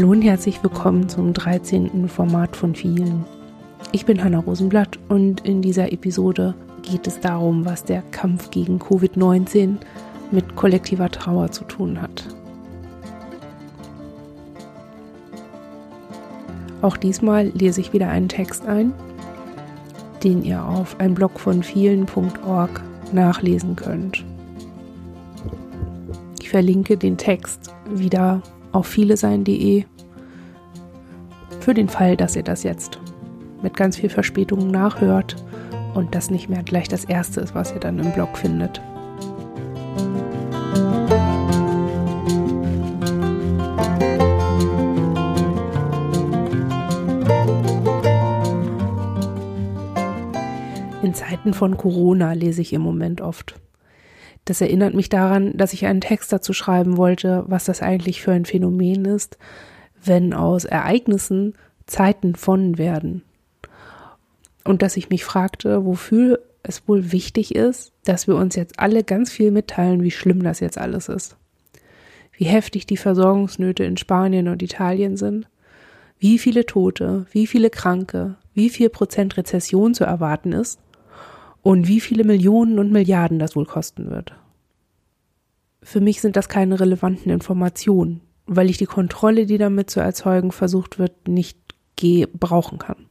Hallo herzlich willkommen zum 13. Format von vielen. Ich bin Hanna Rosenblatt und in dieser Episode geht es darum, was der Kampf gegen Covid-19 mit kollektiver Trauer zu tun hat. Auch diesmal lese ich wieder einen Text ein, den ihr auf ein Blog von vielen.org nachlesen könnt. Ich verlinke den Text wieder auf vielesein.de für den Fall, dass ihr das jetzt mit ganz viel Verspätung nachhört und das nicht mehr gleich das erste ist, was ihr dann im Blog findet. In Zeiten von Corona lese ich im Moment oft. Das erinnert mich daran, dass ich einen Text dazu schreiben wollte, was das eigentlich für ein Phänomen ist, wenn aus Ereignissen Zeiten von werden. Und dass ich mich fragte, wofür es wohl wichtig ist, dass wir uns jetzt alle ganz viel mitteilen, wie schlimm das jetzt alles ist. Wie heftig die Versorgungsnöte in Spanien und Italien sind, wie viele Tote, wie viele Kranke, wie viel Prozent Rezession zu erwarten ist und wie viele Millionen und Milliarden das wohl kosten wird. Für mich sind das keine relevanten Informationen, weil ich die Kontrolle, die damit zu erzeugen versucht wird, nicht gebrauchen kann.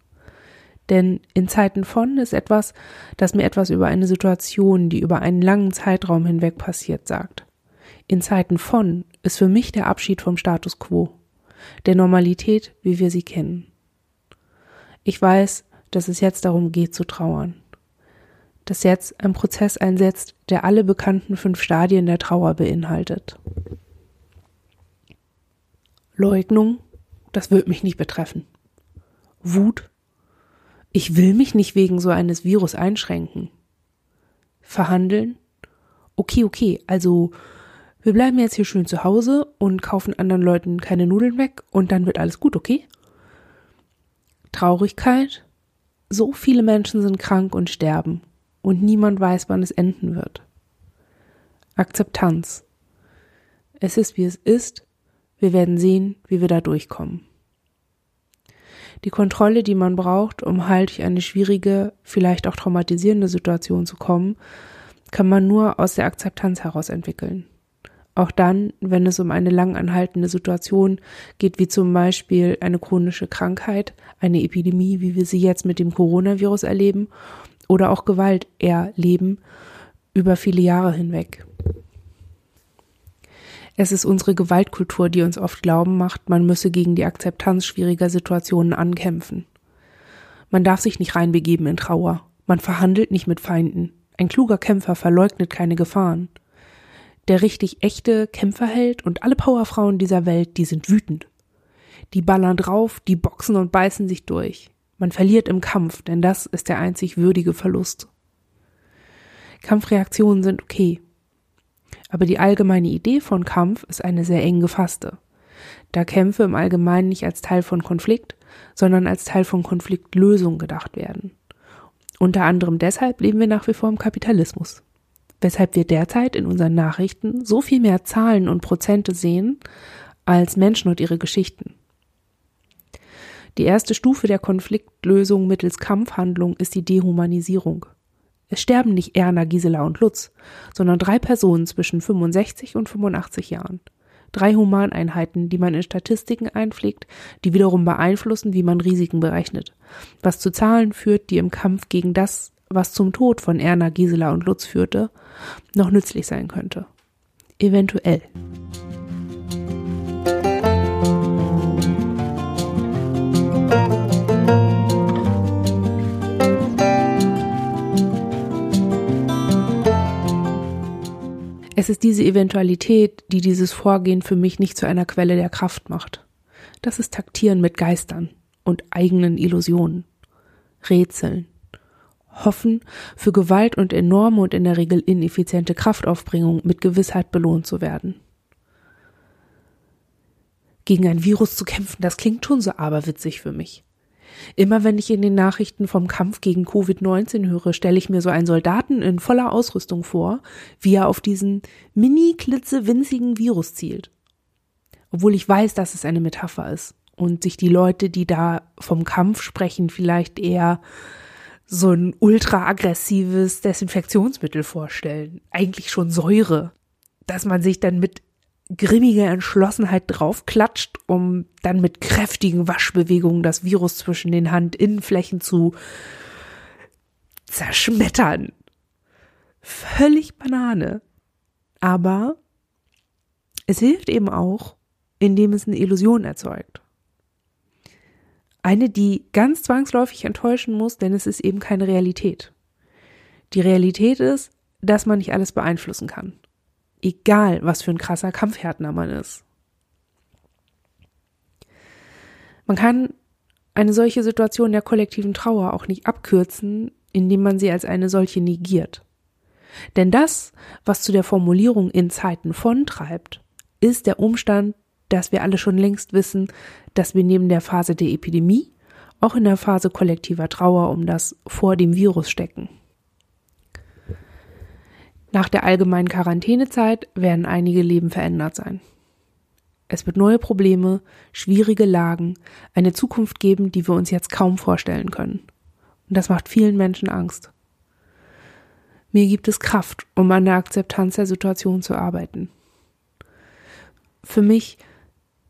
Denn in Zeiten von ist etwas, das mir etwas über eine Situation, die über einen langen Zeitraum hinweg passiert, sagt. In Zeiten von ist für mich der Abschied vom Status quo, der Normalität, wie wir sie kennen. Ich weiß, dass es jetzt darum geht zu trauern dass jetzt ein Prozess einsetzt, der alle bekannten fünf Stadien der Trauer beinhaltet. Leugnung, das wird mich nicht betreffen. Wut, ich will mich nicht wegen so eines Virus einschränken. Verhandeln, okay, okay, also wir bleiben jetzt hier schön zu Hause und kaufen anderen Leuten keine Nudeln weg und dann wird alles gut, okay? Traurigkeit, so viele Menschen sind krank und sterben und niemand weiß, wann es enden wird. Akzeptanz. Es ist, wie es ist. Wir werden sehen, wie wir da durchkommen. Die Kontrolle, die man braucht, um halt durch eine schwierige, vielleicht auch traumatisierende Situation zu kommen, kann man nur aus der Akzeptanz heraus entwickeln. Auch dann, wenn es um eine lang anhaltende Situation geht, wie zum Beispiel eine chronische Krankheit, eine Epidemie, wie wir sie jetzt mit dem Coronavirus erleben, oder auch Gewalt erleben über viele Jahre hinweg. Es ist unsere Gewaltkultur, die uns oft glauben macht, man müsse gegen die Akzeptanz schwieriger Situationen ankämpfen. Man darf sich nicht reinbegeben in Trauer. Man verhandelt nicht mit Feinden. Ein kluger Kämpfer verleugnet keine Gefahren. Der richtig echte Kämpferheld und alle Powerfrauen dieser Welt, die sind wütend. Die ballern drauf, die boxen und beißen sich durch. Man verliert im Kampf, denn das ist der einzig würdige Verlust. Kampfreaktionen sind okay. Aber die allgemeine Idee von Kampf ist eine sehr eng gefasste. Da Kämpfe im Allgemeinen nicht als Teil von Konflikt, sondern als Teil von Konfliktlösung gedacht werden. Unter anderem deshalb leben wir nach wie vor im Kapitalismus. Weshalb wir derzeit in unseren Nachrichten so viel mehr Zahlen und Prozente sehen als Menschen und ihre Geschichten. Die erste Stufe der Konfliktlösung mittels Kampfhandlung ist die Dehumanisierung. Es sterben nicht Erna, Gisela und Lutz, sondern drei Personen zwischen 65 und 85 Jahren. Drei Humaneinheiten, die man in Statistiken einpflegt, die wiederum beeinflussen, wie man Risiken berechnet. Was zu Zahlen führt, die im Kampf gegen das, was zum Tod von Erna, Gisela und Lutz führte, noch nützlich sein könnte. Eventuell. Es ist diese Eventualität, die dieses Vorgehen für mich nicht zu einer Quelle der Kraft macht. Das ist Taktieren mit Geistern und eigenen Illusionen. Rätseln. Hoffen, für Gewalt und enorme und in der Regel ineffiziente Kraftaufbringung mit Gewissheit belohnt zu werden. Gegen ein Virus zu kämpfen, das klingt schon so aberwitzig für mich. Immer wenn ich in den Nachrichten vom Kampf gegen Covid-19 höre, stelle ich mir so einen Soldaten in voller Ausrüstung vor, wie er auf diesen mini klitze winzigen Virus zielt. Obwohl ich weiß, dass es eine Metapher ist und sich die Leute, die da vom Kampf sprechen, vielleicht eher so ein ultra aggressives Desinfektionsmittel vorstellen. Eigentlich schon Säure. Dass man sich dann mit grimmiger Entschlossenheit draufklatscht, um dann mit kräftigen Waschbewegungen das Virus zwischen den Handinnenflächen zu zerschmettern. Völlig Banane. Aber es hilft eben auch, indem es eine Illusion erzeugt. Eine, die ganz zwangsläufig enttäuschen muss, denn es ist eben keine Realität. Die Realität ist, dass man nicht alles beeinflussen kann. Egal, was für ein krasser Kampfhärtner man ist. Man kann eine solche Situation der kollektiven Trauer auch nicht abkürzen, indem man sie als eine solche negiert. Denn das, was zu der Formulierung in Zeiten von treibt, ist der Umstand, dass wir alle schon längst wissen, dass wir neben der Phase der Epidemie auch in der Phase kollektiver Trauer um das vor dem Virus stecken. Nach der allgemeinen Quarantänezeit werden einige Leben verändert sein. Es wird neue Probleme, schwierige Lagen, eine Zukunft geben, die wir uns jetzt kaum vorstellen können. Und das macht vielen Menschen Angst. Mir gibt es Kraft, um an der Akzeptanz der Situation zu arbeiten. Für mich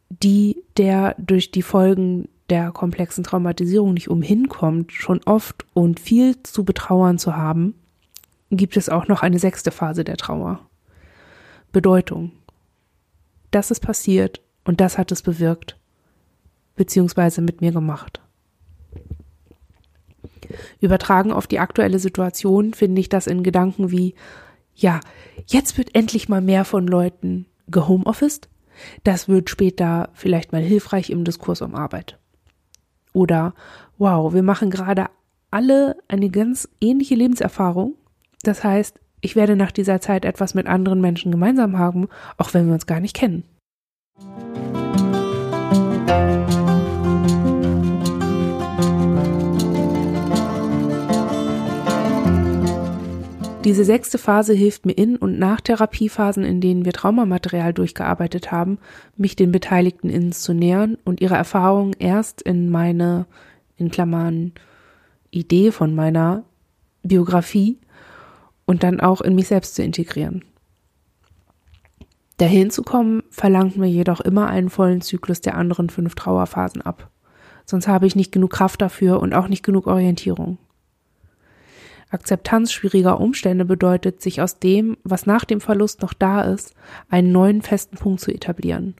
die, der durch die Folgen der komplexen Traumatisierung nicht umhinkommt, schon oft und viel zu betrauern zu haben, gibt es auch noch eine sechste Phase der Trauer. Bedeutung. Das ist passiert und das hat es bewirkt, beziehungsweise mit mir gemacht. Übertragen auf die aktuelle Situation finde ich das in Gedanken wie, ja, jetzt wird endlich mal mehr von Leuten gehomeofficed, das wird später vielleicht mal hilfreich im Diskurs um Arbeit. Oder, wow, wir machen gerade alle eine ganz ähnliche Lebenserfahrung. Das heißt, ich werde nach dieser Zeit etwas mit anderen Menschen gemeinsam haben, auch wenn wir uns gar nicht kennen. Diese sechste Phase hilft mir in und nach Therapiephasen, in denen wir Traumamaterial durchgearbeitet haben, mich den Beteiligten innen zu nähern und ihre Erfahrungen erst in meine, in Klammern, Idee von meiner Biografie und dann auch in mich selbst zu integrieren. Dahin zu kommen, verlangt mir jedoch immer einen vollen Zyklus der anderen fünf Trauerphasen ab. Sonst habe ich nicht genug Kraft dafür und auch nicht genug Orientierung. Akzeptanz schwieriger Umstände bedeutet, sich aus dem, was nach dem Verlust noch da ist, einen neuen festen Punkt zu etablieren.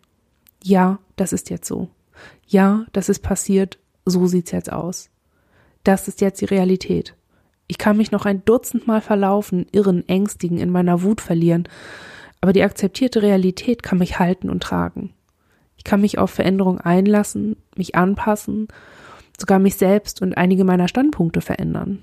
Ja, das ist jetzt so. Ja, das ist passiert, so sieht's jetzt aus. Das ist jetzt die Realität. Ich kann mich noch ein Dutzend Mal verlaufen, irren, ängstigen, in meiner Wut verlieren, aber die akzeptierte Realität kann mich halten und tragen. Ich kann mich auf Veränderung einlassen, mich anpassen, sogar mich selbst und einige meiner Standpunkte verändern.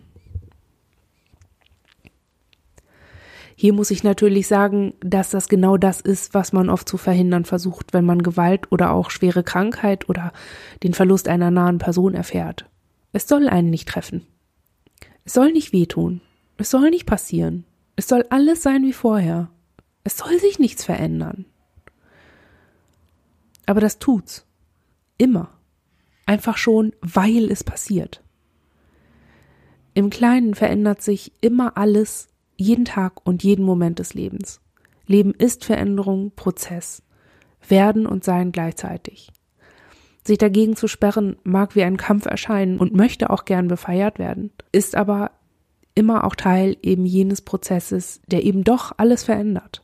Hier muss ich natürlich sagen, dass das genau das ist, was man oft zu verhindern versucht, wenn man Gewalt oder auch schwere Krankheit oder den Verlust einer nahen Person erfährt. Es soll einen nicht treffen. Es soll nicht wehtun. Es soll nicht passieren. Es soll alles sein wie vorher. Es soll sich nichts verändern. Aber das tut's. Immer. Einfach schon, weil es passiert. Im Kleinen verändert sich immer alles jeden Tag und jeden Moment des Lebens. Leben ist Veränderung, Prozess. Werden und sein gleichzeitig. Sich dagegen zu sperren mag wie ein Kampf erscheinen und möchte auch gern befeiert werden, ist aber immer auch Teil eben jenes Prozesses, der eben doch alles verändert.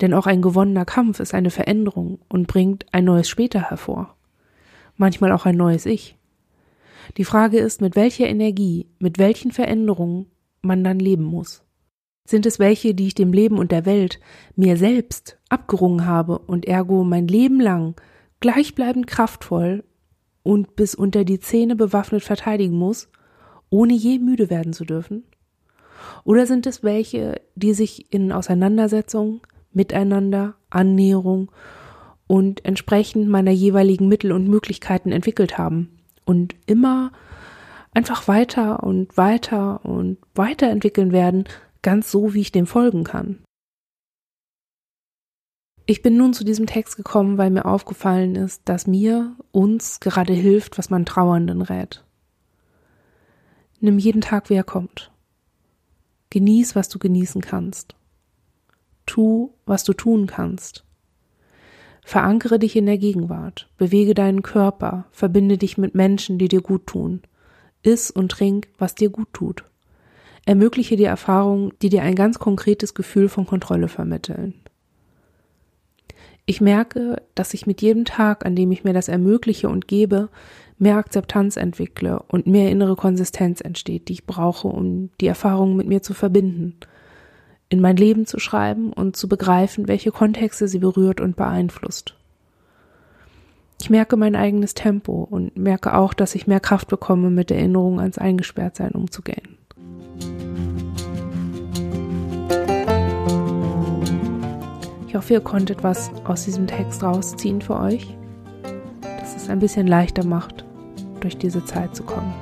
Denn auch ein gewonnener Kampf ist eine Veränderung und bringt ein neues später hervor. Manchmal auch ein neues Ich. Die Frage ist, mit welcher Energie, mit welchen Veränderungen man dann leben muss. Sind es welche, die ich dem Leben und der Welt, mir selbst abgerungen habe und ergo mein Leben lang gleichbleibend kraftvoll und bis unter die Zähne bewaffnet verteidigen muss, ohne je müde werden zu dürfen? Oder sind es welche, die sich in Auseinandersetzung, Miteinander, Annäherung und entsprechend meiner jeweiligen Mittel und Möglichkeiten entwickelt haben und immer einfach weiter und weiter und weiterentwickeln werden, ganz so, wie ich dem folgen kann. Ich bin nun zu diesem Text gekommen, weil mir aufgefallen ist, dass mir, uns gerade hilft, was man Trauernden rät. Nimm jeden Tag, wie er kommt. Genieß, was du genießen kannst. Tu, was du tun kannst. Verankere dich in der Gegenwart, bewege deinen Körper, verbinde dich mit Menschen, die dir gut tun. Iss und trink, was dir gut tut. Ermögliche dir Erfahrungen, die dir ein ganz konkretes Gefühl von Kontrolle vermitteln. Ich merke, dass ich mit jedem Tag, an dem ich mir das ermögliche und gebe, mehr Akzeptanz entwickle und mehr innere Konsistenz entsteht, die ich brauche, um die Erfahrungen mit mir zu verbinden – in mein Leben zu schreiben und zu begreifen, welche Kontexte sie berührt und beeinflusst. Ich merke mein eigenes Tempo und merke auch, dass ich mehr Kraft bekomme, mit Erinnerungen ans Eingesperrtsein umzugehen. Hoffe, ihr konntet was aus diesem Text rausziehen für euch, dass es ein bisschen leichter macht, durch diese Zeit zu kommen.